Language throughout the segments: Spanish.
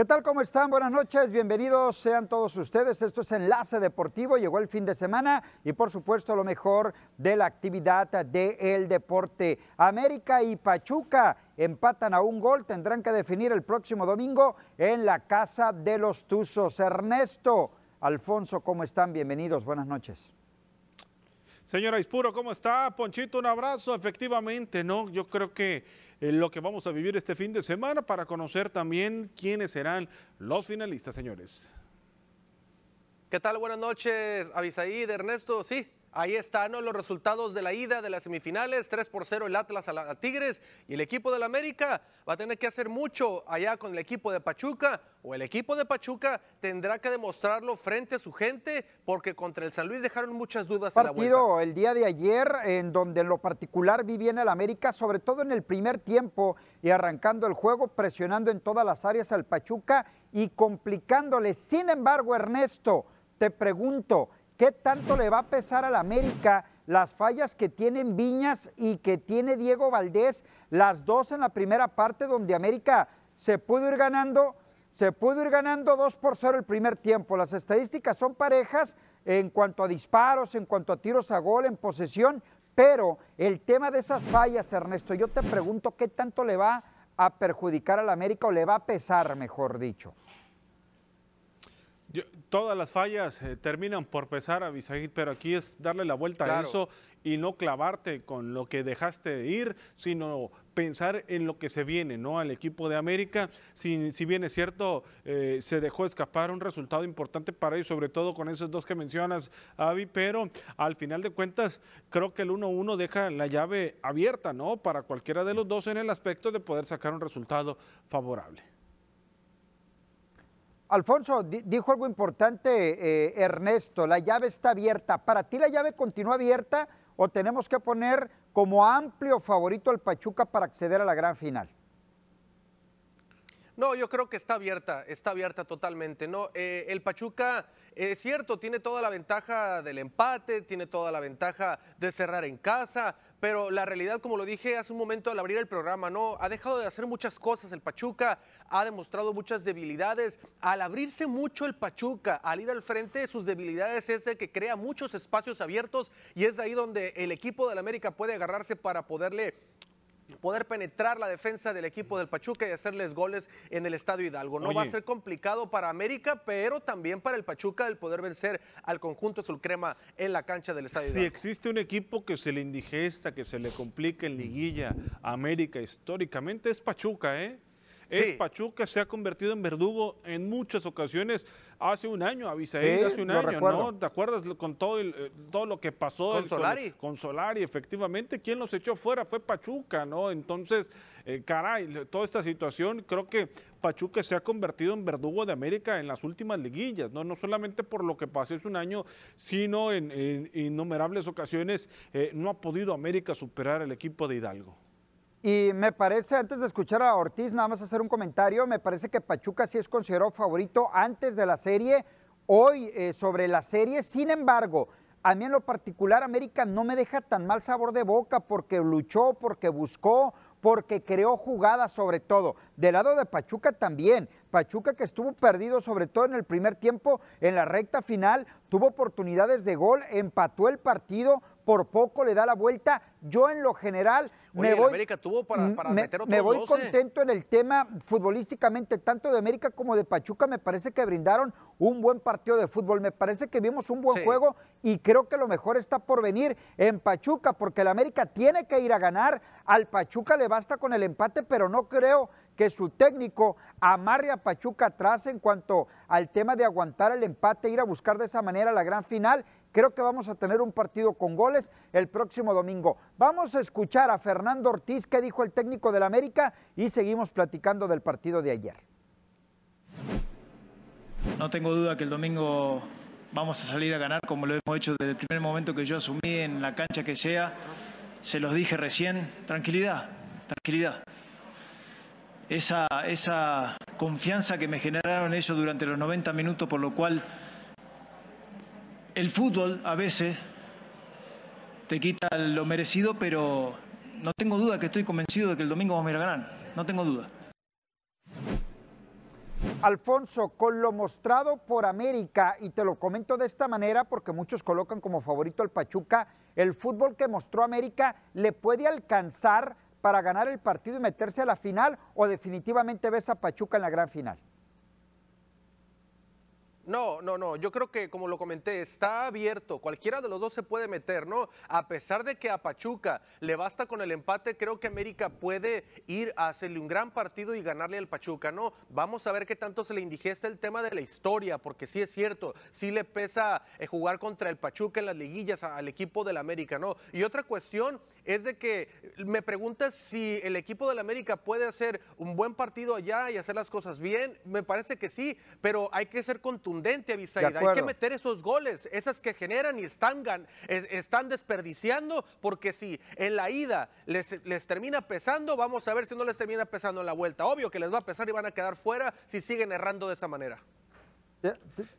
¿Qué tal? ¿Cómo están? Buenas noches, bienvenidos sean todos ustedes. Esto es Enlace Deportivo, llegó el fin de semana y por supuesto lo mejor de la actividad del deporte. América y Pachuca empatan a un gol, tendrán que definir el próximo domingo en la Casa de los Tuzos. Ernesto, Alfonso, ¿cómo están? Bienvenidos, buenas noches. Señora Ispuro, ¿cómo está? Ponchito, un abrazo. Efectivamente, ¿no? Yo creo que lo que vamos a vivir este fin de semana para conocer también quiénes serán los finalistas, señores. ¿Qué tal? Buenas noches, Avisaí, Ernesto. Sí, Ahí están los resultados de la ida de las semifinales, 3 por 0 el Atlas a, la, Tigres y el equipo del América va a tener que hacer mucho allá con el equipo de Pachuca o el equipo de Pachuca tendrá que demostrarlo frente a su gente porque contra el San Luis dejaron muchas dudas Partido en la vuelta. el día de ayer en donde en lo particular vi bien el América, sobre todo en el primer tiempo y arrancando el juego, presionando en todas las áreas al Pachuca y complicándole. Sin embargo, Ernesto, te pregunto, ¿Qué tanto le va a pesar al América las fallas que tienen Viñas y que tiene Diego Valdés, las dos en la primera parte donde América se pudo ir ganando, se pudo ir ganando 2 por 0 el primer tiempo. Las estadísticas son parejas en cuanto a disparos, en cuanto a tiros a gol, en posesión, pero el tema de esas fallas, Ernesto, yo te pregunto qué tanto le va a perjudicar al América o le va a pesar, mejor dicho todas las fallas eh, terminan por pesar a Bisaid, pero aquí es darle la vuelta a eso y no clavarte con lo que dejaste de ir, sino pensar en lo que se viene, ¿no? Al equipo de América, si, si bien es cierto, eh, se dejó escapar un resultado importante para ellos, sobre todo con esos dos que mencionas, Avi, pero al final de cuentas, creo que el 1-1 deja la llave abierta, ¿no? Para cualquiera de los dos en el aspecto de poder sacar un resultado favorable. Alfonso, dijo algo importante eh, Ernesto, la llave está abierta. ¿Para ti la llave continúa abierta o tenemos que poner como amplio favorito al Pachuca para acceder a la gran final? No, yo creo que está abierta, está abierta totalmente. No, eh, el Pachuca es cierto, tiene toda la ventaja del empate, tiene toda la ventaja de cerrar en casa, pero la realidad, como lo dije hace un momento al abrir el programa, no, ha dejado de hacer muchas cosas. El Pachuca ha demostrado muchas debilidades. Al abrirse mucho el Pachuca, al ir al frente, sus debilidades es el que crea muchos espacios abiertos y es ahí donde el equipo del América puede agarrarse para poderle poder penetrar la defensa del equipo del Pachuca y hacerles goles en el Estadio Hidalgo. No va a ser complicado para América, pero también para el Pachuca el poder vencer al conjunto Sulcrema en la cancha del Estadio Hidalgo. Si existe un equipo que se le indigesta, que se le complica en liguilla América históricamente es Pachuca, ¿eh? Es Pachuca se ha convertido en verdugo en muchas ocasiones. Hace un año, Avisaí, hace un año, ¿no? ¿Te acuerdas con todo, eh, todo lo que pasó? Con Solari. Con, Solari, efectivamente. ¿Quién los echó fuera? Fue Pachuca, ¿no? Entonces, eh, caray, toda esta situación, creo que Pachuca se ha convertido en verdugo de América en las últimas liguillas, ¿no? No solamente por lo que pasó hace un año, sino en, innumerables ocasiones eh, no ha podido América superar el equipo de Hidalgo. Y me parece, antes de escuchar a Ortiz, nada más hacer un comentario, me parece que Pachuca sí es considerado favorito antes de la serie, hoy eh, sobre la serie, sin embargo, a mí en lo particular América no me deja tan mal sabor de boca porque luchó, porque buscó, porque creó jugadas sobre todo. Del lado de Pachuca también. Pachuca que estuvo perdido sobre todo en el primer tiempo, en la recta final, tuvo oportunidades de gol, empató el partido, por poco le da la vuelta. Yo en lo general me voy, América tuvo para, meter me voy contento en el tema futbolísticamente, tanto de América como de Pachuca. Me parece que brindaron un buen partido de fútbol. Me parece que vimos un buen juego y creo que lo mejor está por venir en Pachuca, porque el América tiene que ir a ganar. Al Pachuca le basta con el empate, pero no creo que su técnico amarre a Pachuca atrás en cuanto al tema de aguantar el empate, ir a buscar de esa manera la gran final. Creo que vamos a tener un partido con goles el próximo domingo. Vamos a escuchar a Fernando Ortiz, que dijo el técnico del América, y seguimos platicando del partido de ayer. No tengo duda que el domingo vamos a salir a ganar como lo hemos hecho desde el primer momento que yo asumí en la cancha que sea. Se los dije recién, tranquilidad, tranquilidad esa, esa confianza que me generaron ellos durante los 90 minutos, por lo cual el fútbol a veces te quita lo merecido, pero no tengo duda que estoy convencido de que el domingo vamos a ir a ganar, no tengo duda. Alfonso, con lo mostrado por América, y te lo comento de esta manera porque muchos colocan como favorito al Pachuca, el fútbol que mostró América le puede alcanzar para ganar el partido y meterse a la final o definitivamente ves a Pachuca en la gran final? No, no, no. Yo creo que, como lo comenté, está abierto. Cualquiera de los dos se puede meter, ¿no? A pesar de que a Pachuca le basta con el empate, creo que América puede ir a hacerle un gran partido y ganarle al Pachuca, ¿no? Vamos a ver qué tanto se le indigesta el tema de la historia, porque sí es cierto, sí le pesa eh, jugar contra el Pachuca en las liguillas al equipo del América, ¿no? Y otra cuestión es de que me preguntas si el equipo del América puede hacer un buen partido allá y hacer las cosas bien. Me parece que sí, pero hay que ser contundente hay que meter esos goles, esas que generan y están, están desperdiciando, porque si en la ida les, les termina pesando, vamos a ver si no les termina pesando en la vuelta. Obvio que les va a pesar y van a quedar fuera si siguen errando de esa manera.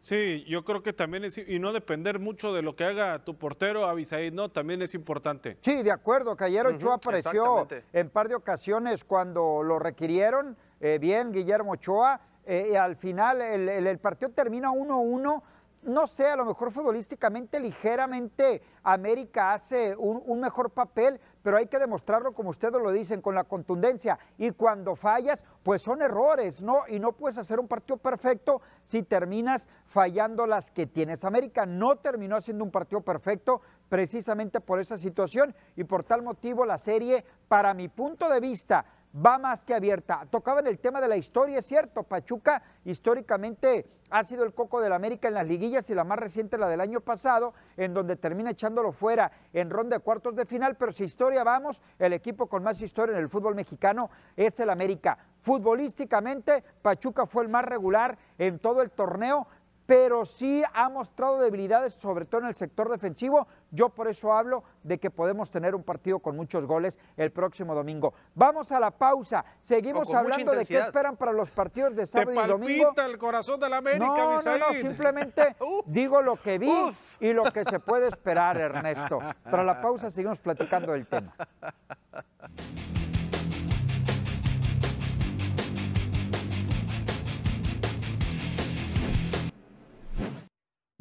Sí, yo creo que también es, y no depender mucho de lo que haga tu portero, Avisaid, ¿no? También es importante. Sí, de acuerdo, que ayer Ochoa apareció en par de ocasiones cuando lo requirieron, eh, bien, Guillermo Ochoa, eh, al final el, partido termina 1-1. No sé, a lo mejor futbolísticamente, ligeramente América hace un, mejor papel, pero hay que demostrarlo, como ustedes lo dicen, con la contundencia. Y cuando fallas, pues son errores, ¿no? Y no puedes hacer un partido perfecto si terminas fallando las que tienes. América no terminó haciendo un partido perfecto precisamente por esa situación y por tal motivo la serie, para mi punto de vista, va más que abierta. Tocaban el tema de la historia, es cierto, Pachuca históricamente ha sido el coco del América en las liguillas y la más reciente la del año pasado, en donde termina echándolo fuera en ronda de cuartos de final, pero si historia vamos, el equipo con más historia en el fútbol mexicano es el América. Futbolísticamente, Pachuca fue el más regular en todo el torneo, pero sí ha mostrado debilidades, sobre todo en el sector defensivo. Yo por eso hablo de que podemos tener un partido con muchos goles el próximo domingo. Vamos a la pausa. Seguimos hablando de qué esperan para los partidos de sábado y domingo. el corazón de la América, no, no, no, simplemente digo lo que vi y lo que se puede esperar, Ernesto. Tras la pausa seguimos platicando del tema.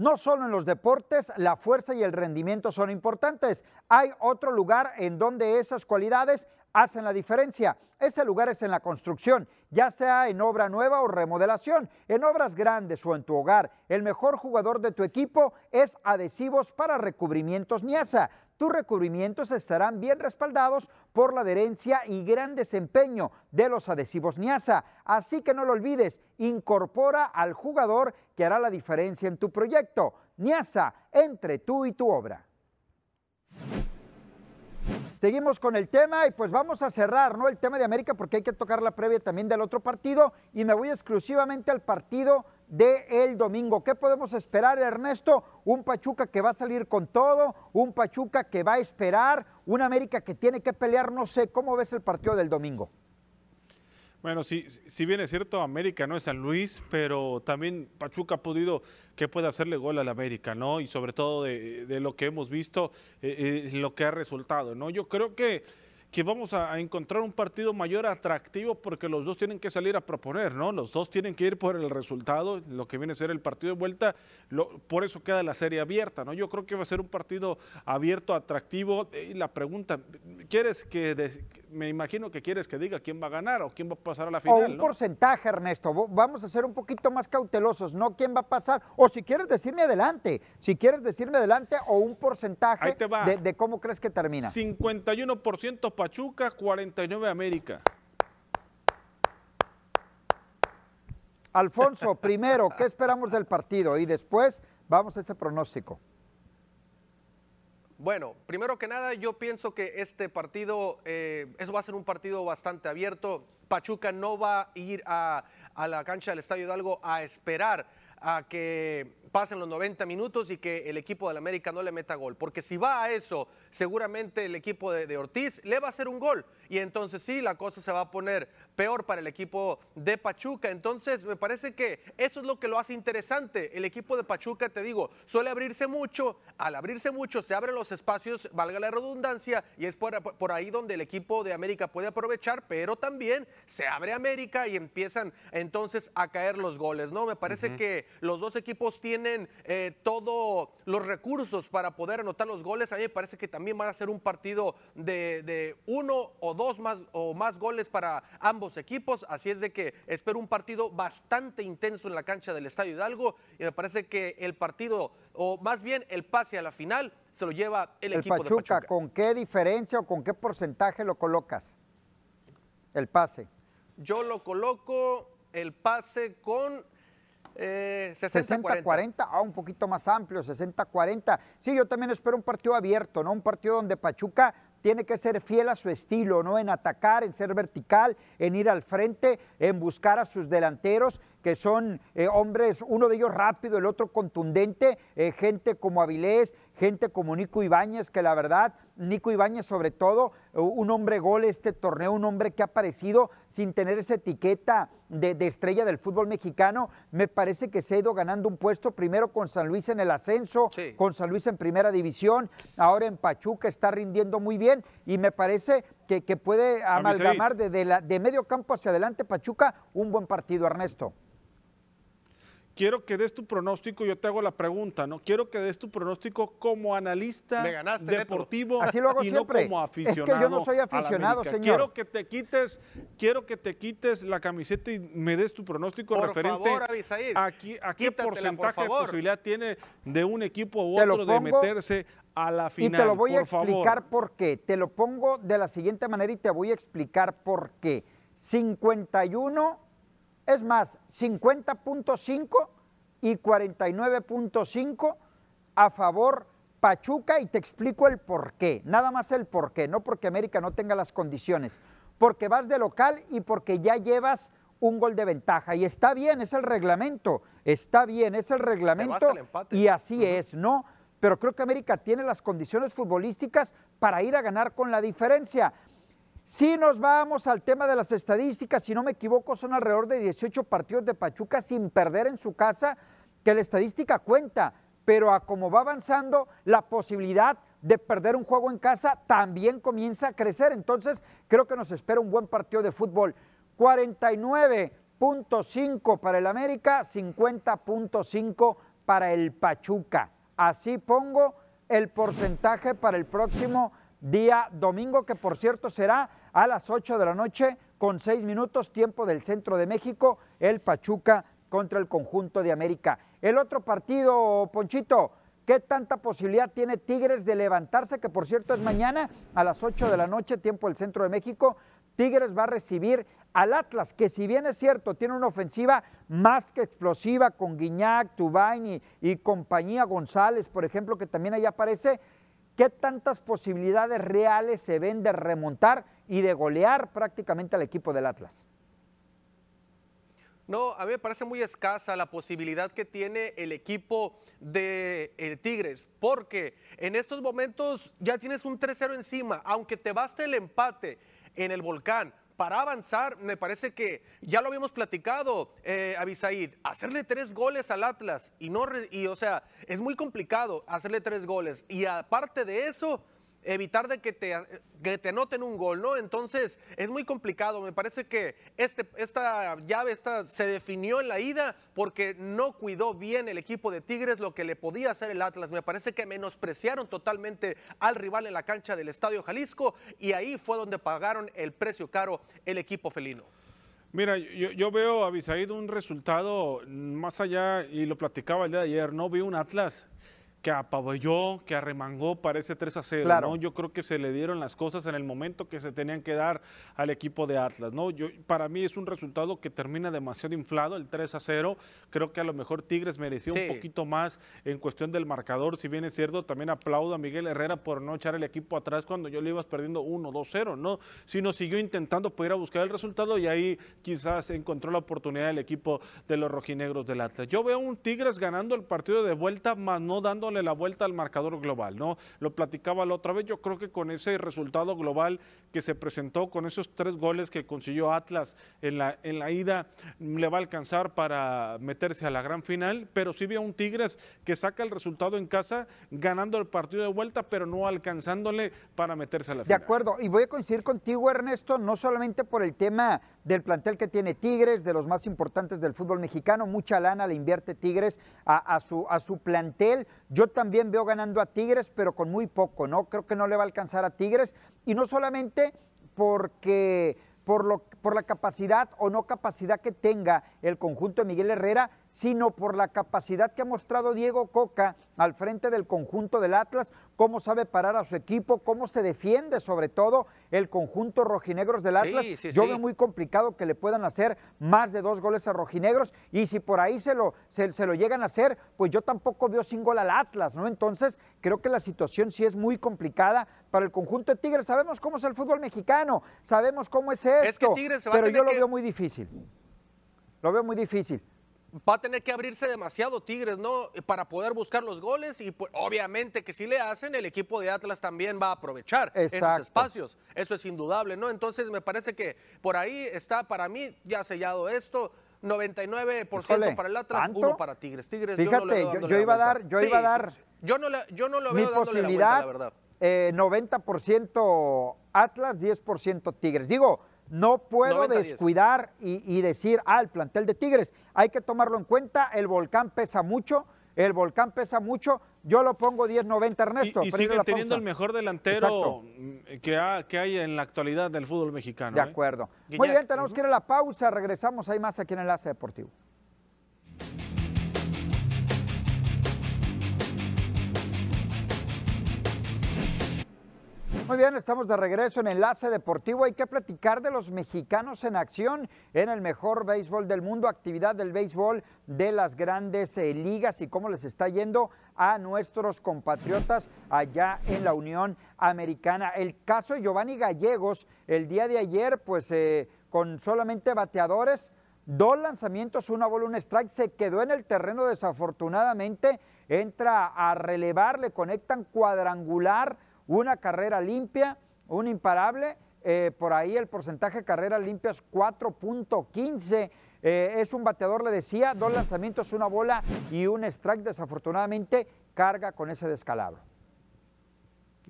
No solo en los deportes, la fuerza y el rendimiento son importantes. Hay otro lugar en donde esas cualidades hacen la diferencia. Ese lugar es en la construcción, ya sea en obra nueva o remodelación, en obras grandes o en tu hogar. El mejor jugador de tu equipo es Adhesivos para Recubrimientos Niasa tus recubrimientos estarán bien respaldados por la adherencia y gran desempeño de los adhesivos Niasa. Así que no lo olvides, incorpora al jugador que hará la diferencia en tu proyecto. Niasa, entre tú y tu obra. Seguimos con el tema y pues vamos a cerrar, ¿no? El tema de América porque hay que tocar la previa también del otro partido y me voy exclusivamente al partido de el domingo. ¿Qué podemos esperar, Ernesto? Un Pachuca que va a salir con todo, un Pachuca que va a esperar, un América que tiene que pelear, no sé, ¿cómo ves el partido del domingo? Bueno, sí, si bien es cierto, América no es San Luis, pero también Pachuca ha podido que pueda hacerle gol al América, ¿no? Y sobre todo de, lo que hemos visto, eh, eh, lo que ha resultado, ¿no? Yo creo que que vamos a, encontrar un partido mayor atractivo porque los dos tienen que salir a proponer, ¿no? Los dos tienen que ir por el resultado, lo que viene a ser el partido de vuelta, por eso queda la serie abierta, ¿no? Yo creo que va a ser un partido abierto, atractivo. Y la pregunta, ¿quieres que, me imagino que quieres que diga quién va a ganar o quién va a pasar a la final? O un porcentaje, Ernesto, vamos a ser un poquito más cautelosos, no quién va a pasar, o si quieres decirme adelante, si quieres decirme adelante o un porcentaje de, de cómo crees que termina. 51% Pachuca, 49 América. Alfonso, primero, ¿qué esperamos del partido? Y después vamos a ese pronóstico. Bueno, primero que nada, yo pienso que este partido, eh, eso va a ser un partido bastante abierto. Pachuca no va a ir a, a la cancha del Estadio Hidalgo a esperar a que pasen los 90 minutos y que el equipo del América no le meta gol. Porque si va a eso, seguramente el equipo de, Ortiz le va a hacer un gol. Y entonces sí, la cosa se va a poner peor para el equipo de Pachuca. Entonces, me parece que eso es lo que lo hace interesante. El equipo de Pachuca, te digo, suele abrirse mucho. Al abrirse mucho, se abren los espacios, valga la redundancia, y es por, por ahí donde el equipo de América puede aprovechar, pero también se abre América y empiezan entonces a caer los goles, ¿no? Me parece que los dos equipos tienen eh, todos los recursos para poder anotar los goles. A mí me parece que también van a ser un partido de, de uno o dos más o más goles para ambos equipos, así es de que espero un partido bastante intenso en la cancha del Estadio Hidalgo y me parece que el partido, o más bien el pase a la final, se lo lleva el, equipo de Pachuca. ¿Con qué diferencia o con qué porcentaje lo colocas? El pase. Yo lo coloco el pase con 60-40. Eh, ah, un poquito más amplio, 60-40. Sí, yo también espero un partido abierto, ¿no? Un partido donde Pachuca tiene que ser fiel a su estilo, ¿no? En atacar, en ser vertical, en ir al frente, en buscar a sus delanteros, que son eh, hombres, uno de ellos rápido, el otro contundente, eh, gente como Avilés, gente como Nico Ibáñez, que la verdad, Nico Ibáñez sobre todo, un hombre gol este torneo, un hombre que ha aparecido sin tener esa etiqueta de, estrella del fútbol mexicano, me parece que se ha ido ganando un puesto primero con San Luis en el ascenso, con San Luis en primera división, ahora en Pachuca está rindiendo muy bien y me parece que, puede amalgamar de, de medio campo hacia adelante Pachuca un buen partido, Ernesto quiero que des tu pronóstico, yo te hago la pregunta, ¿no? Quiero que des tu pronóstico como analista deportivo Así lo hago y no como aficionado. Es que yo no soy aficionado, señor. Quiero que te quites, quiero que te quites la camiseta y me des tu pronóstico por referente favor, a, qué porcentaje de posibilidad tiene de un equipo u otro de meterse a la final. Y te lo voy a explicar por qué. Te lo pongo de la siguiente manera y te voy a explicar por qué. 51 es más, 50.5 y 49.5 a favor Pachuca y te explico el por qué. Nada más el por qué, no porque América no tenga las condiciones, porque vas de local y porque ya llevas un gol de ventaja. Y está bien, es el reglamento, está bien, es el reglamento y así es, ¿no? Pero creo que América tiene las condiciones futbolísticas para ir a ganar con la diferencia. Si nos vamos al tema de las estadísticas, si no me equivoco, son alrededor de 18 partidos de Pachuca sin perder en su casa, que la estadística cuenta, pero a como va avanzando, la posibilidad de perder un juego en casa también comienza a crecer. Entonces, creo que nos espera un buen partido de fútbol. 49.5 para el América, 50.5 para el Pachuca. Así pongo el porcentaje para el próximo día domingo, que por cierto será a las 8 de la noche con 6 minutos, tiempo del centro de México, el Pachuca contra el conjunto de América. El otro partido, Ponchito, ¿qué tanta posibilidad tiene Tigres de levantarse? Que por cierto es mañana a las 8 de la noche, tiempo del centro de México. Tigres va a recibir al Atlas, que si bien es cierto, tiene una ofensiva más que explosiva con Guiñac, Tubain y, compañía González, por ejemplo, que también ahí aparece, ¿Qué tantas posibilidades reales se ven de remontar y de golear prácticamente al equipo del Atlas? No, a mí me parece muy escasa la posibilidad que tiene el equipo de el Tigres, porque en estos momentos ya tienes un 3-0 encima, aunque te baste el empate en el volcán, para avanzar, me parece que ya lo habíamos platicado, eh, Abisaid, hacerle tres goles al Atlas y no, y, o sea, es muy complicado hacerle tres goles. Y aparte de eso, evitar de que te, que te anoten un gol, ¿no? Entonces es muy complicado. Me parece que este, esta llave esta, se definió en la ida porque no cuidó bien el equipo de Tigres lo que le podía hacer el Atlas. Me parece que menospreciaron totalmente al rival en la cancha del Estadio Jalisco y ahí fue donde pagaron el precio caro el equipo felino. Mira, yo, yo veo a Bisaid un resultado más allá, y lo platicaba el día de ayer, no vi un Atlas que apaballó, que arremangó para ese 3 a 0. ¿no? Yo creo que se le dieron las cosas en el momento que se tenían que dar al equipo de Atlas. ¿no? Yo, para mí es un resultado que termina demasiado inflado, el 3 a 0. Creo que a lo mejor Tigres mereció un poquito más en cuestión del marcador. Si bien es cierto, también aplaudo a Miguel Herrera por no echar el equipo atrás cuando yo le ibas perdiendo 1 2 0. ¿no? Sino siguió intentando poder buscar el resultado y ahí quizás encontró la oportunidad el equipo de los rojinegros del Atlas. Yo veo un Tigres ganando el partido de vuelta, más no dando dándole la vuelta al marcador global, ¿no? Lo platicaba la otra vez, yo creo que con ese resultado global que se presentó, con esos tres goles que consiguió Atlas en la, en la ida, le va a alcanzar para meterse a la gran final, pero sí veo un Tigres que saca el resultado en casa, ganando el partido de vuelta, pero no alcanzándole para meterse a la final. De acuerdo, y voy a coincidir contigo, Ernesto, no solamente por el tema del plantel que tiene Tigres, de los más importantes del fútbol mexicano, mucha lana le invierte Tigres a, su, a su plantel. Yo también veo ganando a Tigres, pero con muy poco, ¿no? Creo que no le va a alcanzar a Tigres, y no solamente porque por, lo, por la capacidad o no capacidad que tenga el conjunto de Miguel Herrera, sino por la capacidad que ha mostrado Diego Coca al frente del conjunto del Atlas, cómo sabe parar a su equipo, cómo se defiende sobre todo el conjunto rojinegros del Atlas. Yo veo muy complicado que le puedan hacer más de dos goles a rojinegros y si por ahí se lo, se, lo llegan a hacer, pues yo tampoco veo sin gol al Atlas, ¿no? Entonces creo que la situación sí es muy complicada para el conjunto de Tigres. Sabemos cómo es el fútbol mexicano, sabemos cómo es esto, pero yo lo veo muy difícil. Lo veo muy difícil va a tener que abrirse demasiado Tigres, ¿no? Para poder buscar los goles y pues, obviamente que si le hacen, el equipo de Atlas también va a aprovechar esos espacios. Eso es indudable, ¿no? Entonces me parece que por ahí está para mí ya sellado esto. 99% para el Atlas, uno para Tigres. Tigres Fíjate, yo, yo, iba a dar, yo iba a dar. Yo no, yo no lo veo dándole la vuelta, la verdad. Eh, 90% Atlas, 10% Tigres. Digo, no puedo descuidar y, decir, ah, el plantel de Tigres, hay que tomarlo en cuenta, el volcán pesa mucho, el volcán pesa mucho, yo lo pongo 10-90 Ernesto. Y, y siguen teniendo el mejor delantero que, que, hay en la actualidad del fútbol mexicano. De ¿eh? acuerdo. Muy bien, tenemos que ir a la pausa, regresamos, hay más aquí en Enlace Deportivo. Muy bien, estamos de regreso en Enlace Deportivo. Hay que platicar de los mexicanos en acción en el mejor béisbol del mundo, actividad del béisbol de las grandes eh, ligas y cómo les está yendo a nuestros compatriotas allá en la Unión Americana. El caso de Giovanni Gallegos, el día de ayer, pues eh, con solamente bateadores, dos lanzamientos, una bola, un strike, se quedó en el terreno desafortunadamente, entra a relevar, le conectan cuadrangular una carrera limpia, un imparable. Eh, por ahí el porcentaje de carreras limpias 4.15. Eh, es un bateador, le decía, dos lanzamientos, una bola y un strike. Desafortunadamente carga con ese descalabro.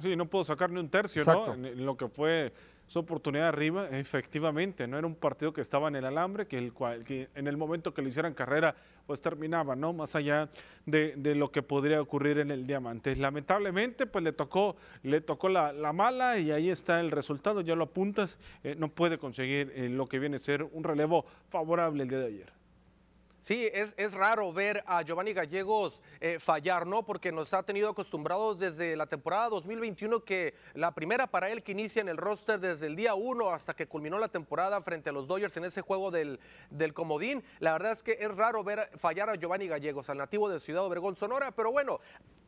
Sí, no puedo sacar ni un tercio, ¿no? en, lo que fue su oportunidad arriba, efectivamente, no era un partido que estaba en el alambre, que, el cual, que en el momento que le hicieran carrera, pues terminaba, ¿no? Más allá de, lo que podría ocurrir en el diamante. Lamentablemente, pues le tocó, le tocó la, mala y ahí está el resultado, ya lo apuntas, eh, no puede conseguir eh, lo que viene a ser un relevo favorable el día de ayer. Sí, es, es, raro ver a Giovanni Gallegos eh, fallar, ¿no? Porque nos ha tenido acostumbrados desde la temporada 2021 que la primera para él que inicia en el roster desde el día 1 hasta que culminó la temporada frente a los Dodgers en ese juego del, del comodín. La verdad es que es raro ver fallar a Giovanni Gallegos, al nativo de Ciudad Obregón, Sonora, pero bueno,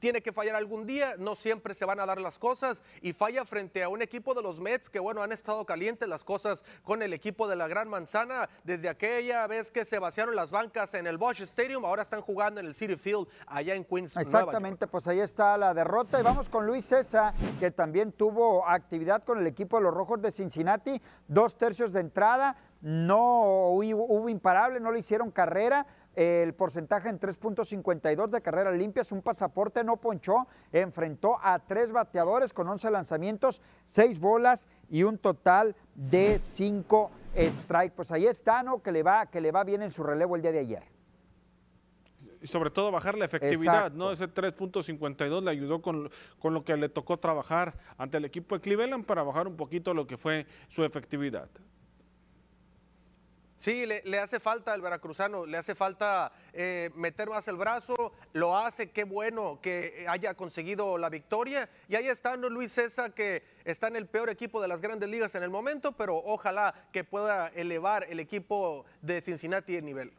tiene que fallar algún día, no siempre se van a dar las cosas y falla frente a un equipo de los Mets que bueno, han estado calientes las cosas con el equipo de la Gran Manzana desde aquella vez que se vaciaron las bancas en el Bosch Stadium, ahora están jugando en el City Field allá en Queens. Exactamente, pues ahí está la derrota. Y vamos con Luis César, que también tuvo actividad con el equipo de los Rojos de Cincinnati, dos tercios de entrada, no hubo, imparable, no le hicieron carrera, el porcentaje en 3.52 de carrera limpia es un pasaporte, no ponchó, enfrentó a tres bateadores con 11 lanzamientos, seis bolas y un total de cinco strike. Pues ahí está, ¿no? Que le va, que le va bien en su relevo el día de ayer. Y sobre todo bajar la efectividad, ¿no? Ese 3.52 le ayudó con, con, lo que le tocó trabajar ante el equipo de Cleveland para bajar un poquito lo que fue su efectividad. Sí, le, hace falta al veracruzano, le hace falta eh, meter más el brazo, lo hace, qué bueno que haya conseguido la victoria. Y ahí está ¿no? Luis César, que está en el peor equipo de las grandes ligas en el momento, pero ojalá que pueda elevar el equipo de Cincinnati el nivel.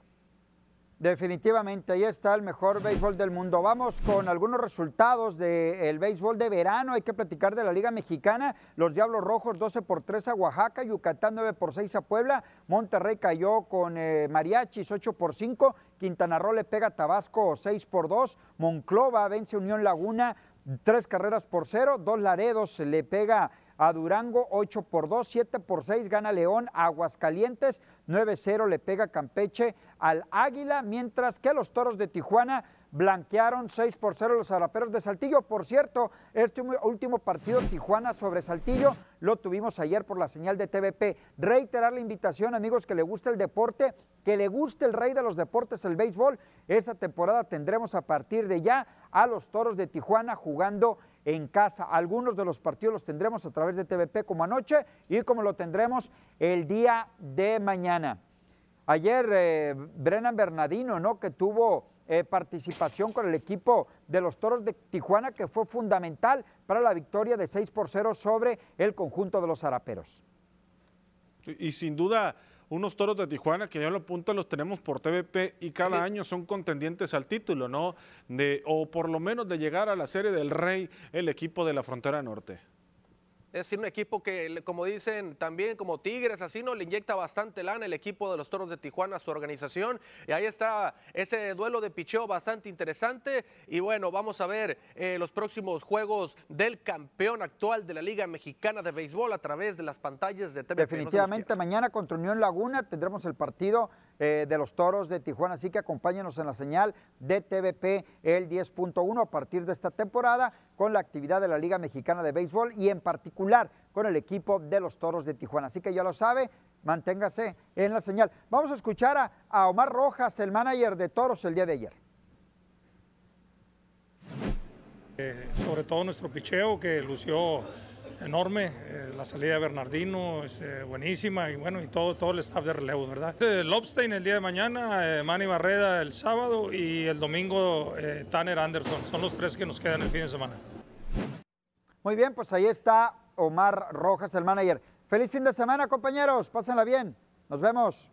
Definitivamente, ahí está el mejor béisbol del mundo. Vamos con algunos resultados del béisbol de verano. Hay que platicar de la Liga Mexicana. Los Diablos Rojos 12 por 3 a Oaxaca, Yucatán 9 por 6 a Puebla, Monterrey cayó con eh, Mariachis 8 por 5, Quintana Roo le pega a Tabasco 6 por 2, Monclova vence Unión Laguna 3 carreras por 0, dos Laredos le pega a Durango 8 por 2, 7 por 6 gana León, Aguascalientes 9-0 le pega Campeche al Águila, mientras que los Toros de Tijuana blanquearon 6 por 0 los Zaraperos de Saltillo. Por cierto, este último partido Tijuana sobre Saltillo lo tuvimos ayer por la señal de TVP. Reiterar la invitación, amigos, que le guste el deporte, que le guste el rey de los deportes, el béisbol. Esta temporada tendremos a partir de ya a los Toros de Tijuana jugando en casa. Algunos de los partidos los tendremos a través de TVP como anoche y como lo tendremos el día de mañana. Ayer eh, Brennan Bernardino, ¿no? Que tuvo eh, participación con el equipo de los Toros de Tijuana, que fue fundamental para la victoria de 6 por 0 sobre el conjunto de los Zaraperos. Y sin duda, unos toros de Tijuana que ya lo punto los tenemos por TVP y cada año son contendientes al título, ¿no? De, o por lo menos de llegar a la serie del Rey, el equipo de la frontera norte. Es decir, un equipo que, como dicen también, como Tigres, así no le inyecta bastante lana el equipo de los Toros de Tijuana a su organización. Y ahí está ese duelo de picheo bastante interesante. Y bueno, vamos a ver eh, los próximos juegos del campeón actual de la Liga Mexicana de Béisbol a través de las pantallas de TV. Definitivamente, mañana contra Unión Laguna tendremos el partido eh, de los Toros de Tijuana. Así que acompáñenos en la señal de TVP el 10.1 a partir de esta temporada con la actividad de la Liga Mexicana de Béisbol y en particular con el equipo de los Toros de Tijuana. Así que ya lo sabe, manténgase en la señal. Vamos a escuchar a, Omar Rojas, el manager de Toros, el día de ayer. Eh, sobre todo nuestro picheo que lució enorme, eh, la salida de Bernardino es este, buenísima y bueno, y todo, todo el staff de relevo, ¿verdad? Eh, Lobstein el día de mañana, eh, Manny Barreda el sábado y el domingo Tanner Anderson, son los tres que nos quedan el fin de semana. Muy bien, pues ahí está Omar Rojas, el manager. Feliz fin de semana, compañeros, pásenla bien, nos vemos.